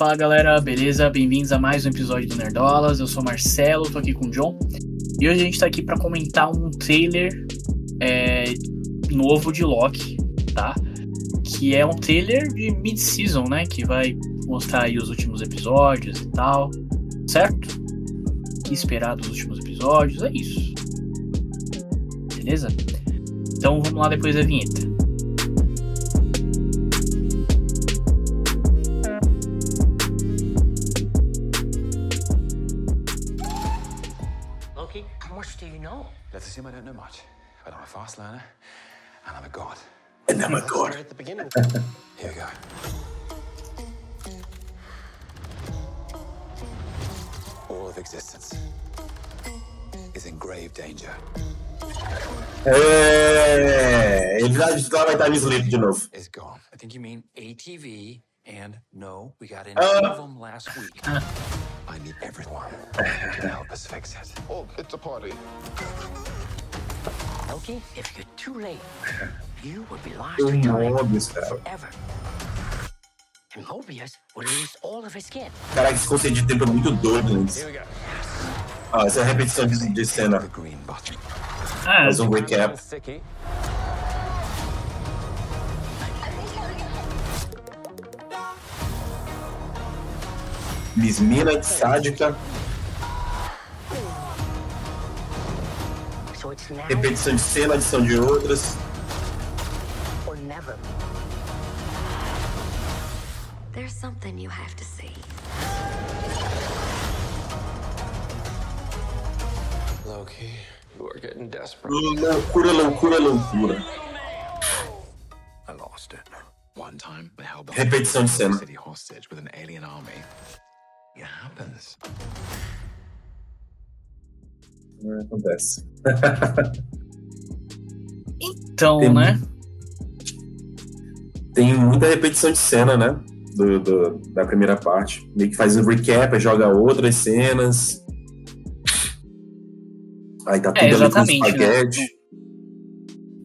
Fala galera, beleza? Bem-vindos a mais um episódio do Nerdolas. Eu sou Marcelo, tô aqui com o John. E hoje a gente tá aqui para comentar um trailer é, novo de Loki, tá? Que é um trailer de mid-season, né? Que vai mostrar aí os últimos episódios e tal, certo? O que esperar dos últimos episódios, é isso. Beleza? Então vamos lá depois da vinheta. Do you know? Let's assume I don't know much, but I'm a fast learner, and I'm a god. And I'm a god. At the beginning. Here we go. All of existence is in grave danger. É, ele já disse que ela vai estar sleep de novo. Is gone. I think you mean ATV, and no, we got in Uh. of them last week. I need everyone to help us fix it. Oh, it's a party. Loki, if you're too late, you would be lost O to time Mobius, cara. forever. And Mobius would lose all of his skin. Caraca, esse conceito de tempo é muito doido, né? Here we go. Ah, essa é a repetição de, de cena. The green button. Ah, Faz um recap. Miss Mina, sádica. Repetição de cena, adição de outras. There's something you have to see. Loki, you are getting desperate. Loucura, loucura, loucura. I lost it. One time, the Repetição de cena. city hostage with an alien army. It happens. Não acontece. então, Tem né? Tem muita repetição de cena, né? Do, do- da primeira parte. Meio que faz um recap, joga outras cenas. Aí tá tudo ali com exatamente, né? espaguete.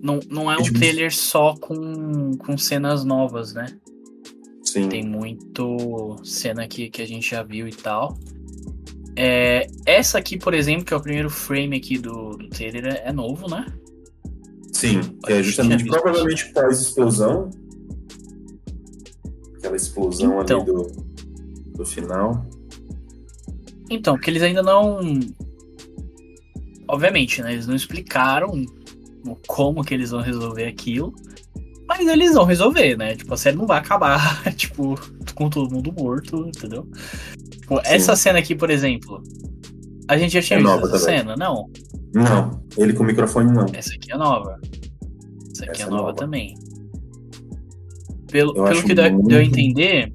Não, não é É um trailer só com, com cenas novas, né? Sim. Tem muito cena aqui que a gente já viu e tal. É, essa aqui, por exemplo, que é o primeiro frame aqui do, do trailer, é, novo, né? Sim, que é justamente provavelmente pós-explosão. Aquela explosão Então. ali do, do final. Então, que eles ainda não. Obviamente, né? Eles não explicaram como que eles vão resolver aquilo. Mas eles vão resolver, né? Tipo, a série não vai acabar, tipo, com todo mundo morto, entendeu? Tipo, essa cena aqui, por exemplo. A gente já tinha É visto essa também. cena? Não. Não, ele com o microfone não. Essa aqui é nova. Essa aqui Essa é é nova, nova. também. Pelo, Eu pelo que deu, muito- deu a entender,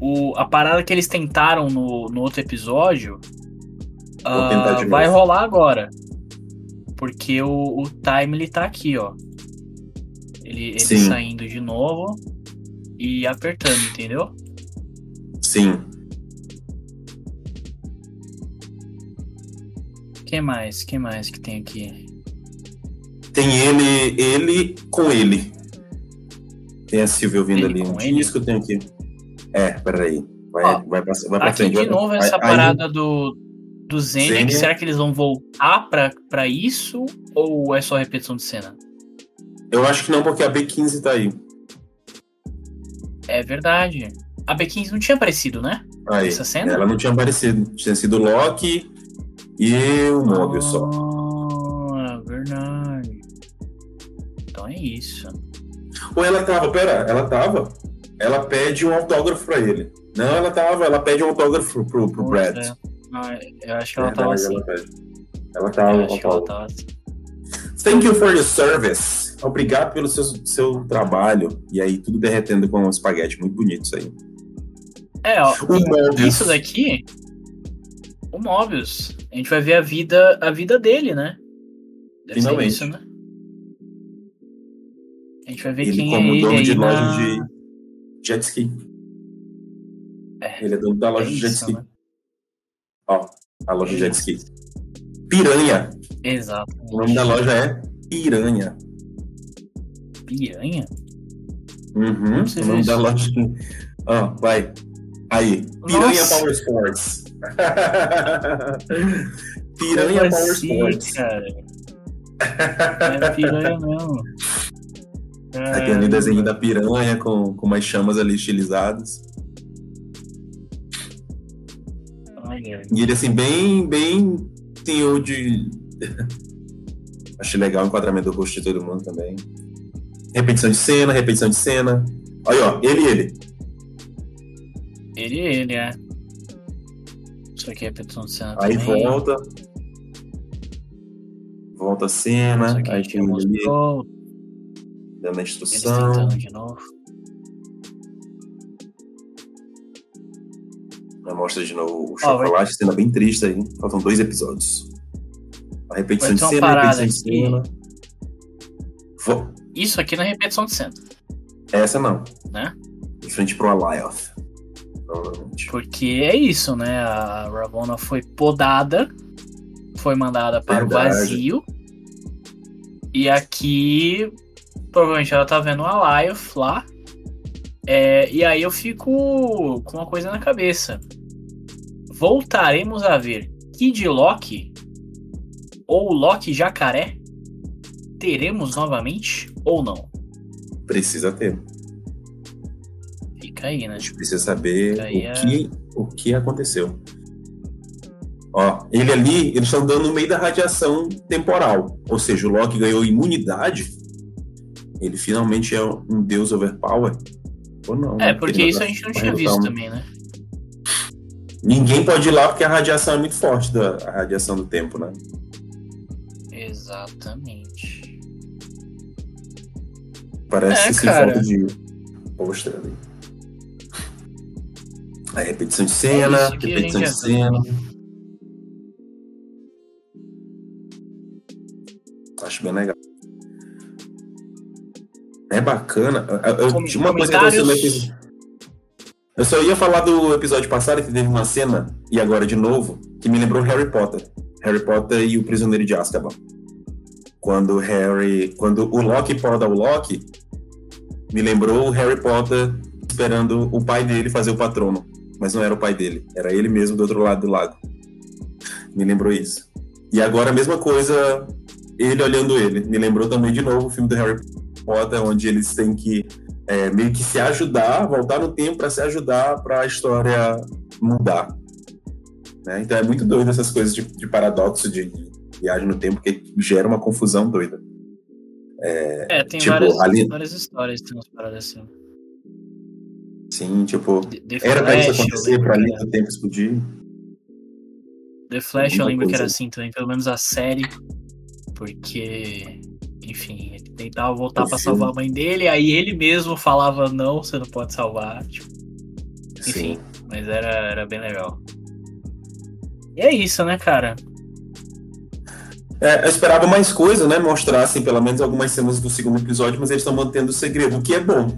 o, a parada que eles tentaram no, no outro episódio de vai novo. rolar agora. Porque o, o time ele tá aqui, ó. Ele, ele Sim. saindo de novo e apertando, entendeu? Sim. que mais? que mais que tem aqui? Tem ele, ele com ele. Tem a Silvia ouvindo Ele ali. com ele? disco eu tenho aqui. É, peraí. Vai, Ó, vai, pra, vai pra Aqui frente. de vai- novo essa aí- parada do, do Zenia, Zenia. Será que eles vão voltar pra, pra isso? Ou é só repetição de cena? Eu acho que não, porque a B15 tá aí. É verdade. A B15 não tinha aparecido, né? Aí. Essa cena? Ela não tinha aparecido. Tinha sido o Loki e o Mobius só. Ah, verdade. Então é isso. Ou ela tava, pera, ela tava. Ela pede um autógrafo pra ele. Não, ela tava, ela pede um autógrafo pro, pro Brad. É. Ah, eu acho que ela É, tava assim. Ela, pede. ela Eu tava, acho que ela tava assim. Thank you for your service. Obrigado pelo seu, seu trabalho. E aí, tudo derretendo com um espaguete. Muito bonito isso aí. É, ó. O Mobius. Isso daqui. O Mobius. A gente vai ver a vida, a vida dele, né? Deve ser Finalmente. isso, né? A gente vai ver Ele quem como é ele dono de na... loja de jet ski. É, Ele é dono da loja é de jet isso, ski. né? Ó, a loja de jet ski. Piranha. Exato. O nome da loja é Piranha. Piranha? Uhum. sei O nome da loja. Ah, vai. Aí. Piranha Nossa. Power Sports. Piranha Como Power assim, Sports. cara? É piranha não. Aí tem ali o desenho da piranha com, com umas chamas ali estilizadas. E ele, assim, bem, bem senhor de. Achei legal o enquadramento do rosto de todo mundo também. Repetição de cena, repetição de cena. Olha, ó, ele e ele. Ele, ele, é. Isso aqui é repetição de cena Aí também. volta. Volta a cena. Aí tem ali mostrou. dando a instrução. de novo. Mostra de novo o chocolate, cena bem triste aí. Faltam dois episódios. A repetição de cena, parada repetição de cena. Isso aqui não é repetição de cena, Essa não. né? De frente pro Alioth. Provavelmente. Porque é isso, né? A Ravonna foi podada, foi mandada para Verdade. o vazio. E aqui, provavelmente ela tá vendo a Lyoth lá. É, e aí eu fico com uma coisa na cabeça. Voltaremos a ver Kid Loki ou Loki Jacaré? Teremos novamente ou não? Precisa ter. Fica aí, né? A gente precisa saber o, que, o que aconteceu. Ó, ele ali, eles estão dando no meio da radiação temporal. Ou seja, o Loki ganhou imunidade. Ele finalmente é um deus overpower. Ou não? É, porque isso a gente não tinha visto um- também, né? Ninguém pode ir lá porque a radiação é muito forte, da, a radiação do tempo, né? Exatamente. Parece É, cara. foto de pôster ali. Aí, repetição de cena, É a repetição de gente cena. Acho bem legal. É bacana. Eu, eu- Com- tinha uma coisa que episódio. Eu só ia falar do episódio passado que teve uma cena, e agora de novo, que me lembrou Harry Potter. Harry Potter e o Prisioneiro de Azkaban. Quando Harry. Quando o Loki poda o Loki, me lembrou Harry Potter esperando o pai dele fazer o patrono. Mas não era o pai dele, era ele mesmo do outro lado do lago. Me lembrou isso. E agora a mesma coisa, ele olhando ele. Me lembrou também de novo o filme do Harry Potter, onde eles têm que é, meio que se ajudar, voltar no tempo para se ajudar para a história mudar. Né? Então é muito doido essas coisas de, de paradoxo de, de viagem no tempo que gera uma confusão doida. É, tem Tipo, várias, ali- várias histórias que tem umas paradas assim. Sim, tipo, The, The era pra isso Flash, acontecer, pra que linha era- do tempo explodir. The Flash eu lembro que coisa. era assim também, pelo menos a série. Porque, enfim, ele tentava voltar filme. salvar a mãe dele, aí ele mesmo falava, não, você não pode salvar. Tipo, Sim. mas era, era bem legal. E é isso, né, cara? É, eu esperava mais coisa, né? Mostrassem pelo menos algumas cenas do segundo episódio, mas eles estão mantendo o segredo, o que é bom,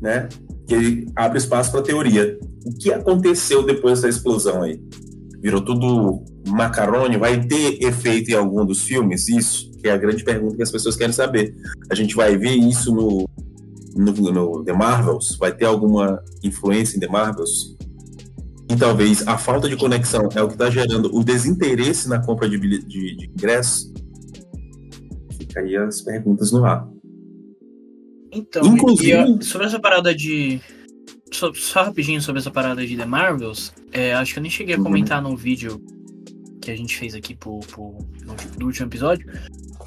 né? Que ele abre espaço para teoria. O que aconteceu depois da explosão aí? Virou tudo macarrone? Vai ter efeito em algum dos filmes? Isso, que é a grande pergunta que as pessoas querem saber. A gente vai ver isso no, no, no The Marvels? Vai ter alguma influência em The Marvels? E talvez a falta de conexão é o que está gerando o desinteresse na compra de, de, de ingresso. Fica aí as perguntas no ar. Então, Inclusive- sobre essa parada de. Só, só rapidinho sobre essa parada de The Marvels, é, acho que eu nem cheguei a Uhum. comentar no vídeo que a gente fez aqui pro, pro, no, do último episódio.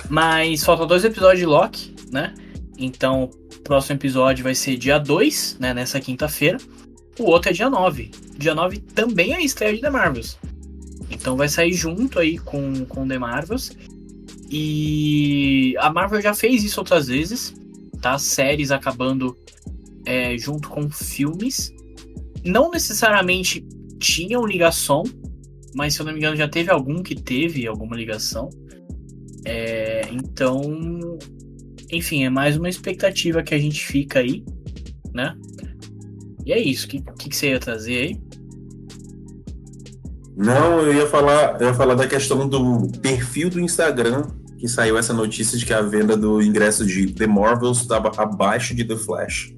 Mas faltam dois episódios de Loki, né? Então, o próximo episódio vai ser dia 2, né? Nessa quinta-feira. O outro é dia 9. Dia 9 também é a estreia de The Marvels. Então vai sair junto aí com, com The Marvels. E a Marvel já fez isso outras vezes, tá? Séries acabando é, junto com filmes. Não necessariamente tinham ligação, mas se eu não me engano já teve algum que teve alguma ligação. É, então, enfim, é mais uma expectativa que a gente fica aí, né? E é isso. O que, que, que você ia trazer aí? Não, eu ia falar, eu ia falar da questão do perfil do Instagram, que saiu essa notícia de que a venda do ingresso de The Marvels estava abaixo de The Flash.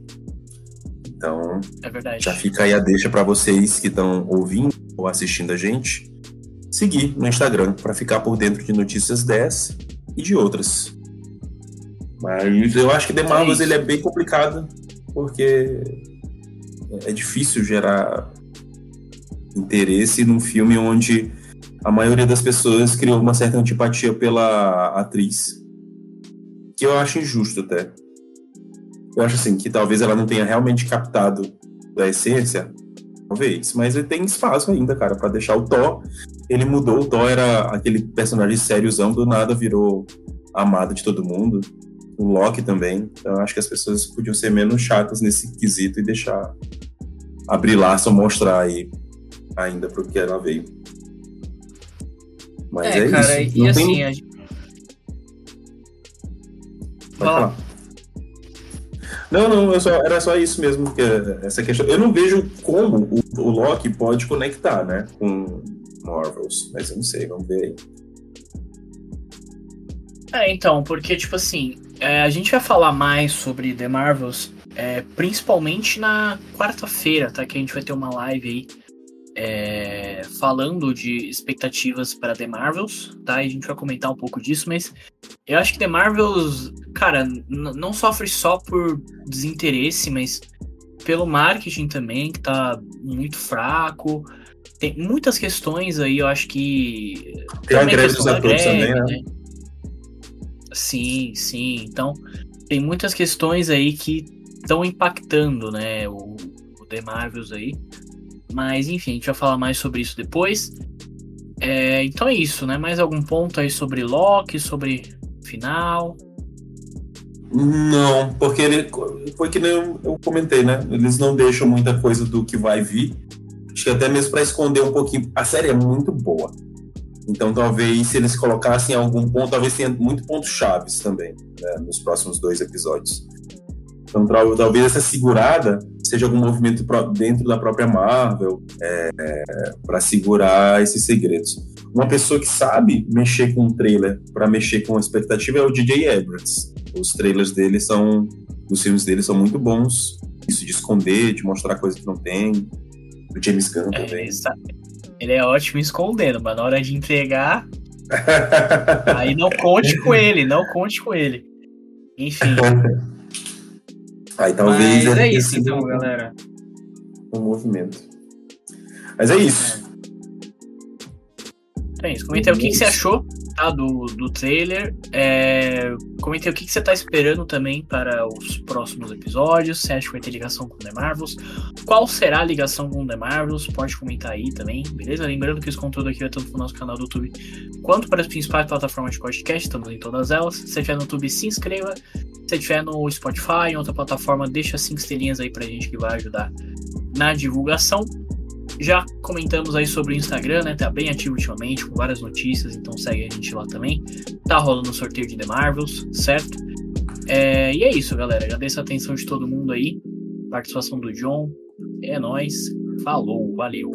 Então, É verdade. já fica aí a deixa para vocês que estão ouvindo ou assistindo a gente seguir no Instagram para ficar por dentro de notícias dessa e de outras. Mas eu acho que The É Marvels ele é bem complicado porque é difícil gerar interesse num filme onde a maioria das pessoas criou uma certa antipatia pela atriz. Que eu acho injusto até. Eu acho assim, que talvez ela não tenha realmente captado da essência, talvez, mas ele tem espaço ainda, cara, pra deixar o Thor. Ele mudou, o Thor era aquele personagem sériozão, do nada virou amado de todo mundo. O Loki também. Então eu acho que as pessoas podiam ser menos chatas nesse quesito e deixar abrir laço, mostrar aí ainda pro que ela veio. Mas é, É, cara, isso. e Não assim, tem... a gente- Pode Fala. falar. Não, não, eu só- era só isso mesmo, que essa questão. Eu não vejo como o, o Loki pode conectar, né, com Marvels, mas eu não sei, vamos ver aí. É, então, porque, tipo assim, é, a gente vai falar mais sobre The Marvels, é, principalmente na quarta-feira, tá? Que a gente vai ter uma live aí é, falando de expectativas para The Marvels, tá? E a gente vai comentar um pouco disso, mas eu acho que The Marvels, cara, não sofre só por desinteresse, mas pelo marketing também, que tá muito fraco. Tem muitas questões aí, eu acho que Tem a greve dos atores também, né? Sim, sim. Então, tem muitas questões aí que estão impactando, né, o, o The Marvels aí. Mas, enfim, a gente vai falar mais sobre isso depois. É, então é isso, né? Mais algum ponto aí sobre Loki, sobre final? Não, porque ele foi que nem eu, comentei, né? Eles não deixam muita coisa do que vai vir. Acho que até mesmo para esconder um pouquinho. A série é muito boa. Então talvez se eles colocassem algum ponto, talvez tenha muito pontos chaves também, né, nos próximos dois episódios. Então tal- talvez essa segurada seja algum movimento dentro da própria Marvel para segurar esses segredos. Uma pessoa que sabe mexer com um trailer para mexer com a expectativa é o DJ Abrams. Os trailers dele são, os filmes dele são muito bons. Isso de esconder, de mostrar coisa que não tem. O James Gunn É, também. ele é ótimo escondendo, mas na hora de entregar, aí não conte com ele, não conte com ele. Enfim, Aí talvez mas é isso então, um- galera. um movimento. Mas é isso. É isso. Comenta aí o que, que você achou tá, do, do trailer. É, comenta aí o que, que você tá esperando também para os próximos episódios. Você acha que vai ter ligação com The Marvels? Qual será a ligação com The Marvels? Pode comentar aí também, beleza? Lembrando que esse conteúdo aqui vai tanto pro nosso canal do YouTube quanto para as principais plataformas de podcast. Estamos em todas elas. Se você estiver no YouTube, se inscreva. Se estiver no Spotify, em outra plataforma, deixa cinco estrelinhas aí pra gente que vai ajudar na divulgação. Já comentamos aí sobre o Instagram, né? Tá bem ativo ultimamente, com várias notícias, então segue a gente lá também. Tá rolando o sorteio de The Marvels, certo? É, e é isso, galera. Agradeço a atenção de todo mundo aí. Participação do John. É nóis. Falou, valeu.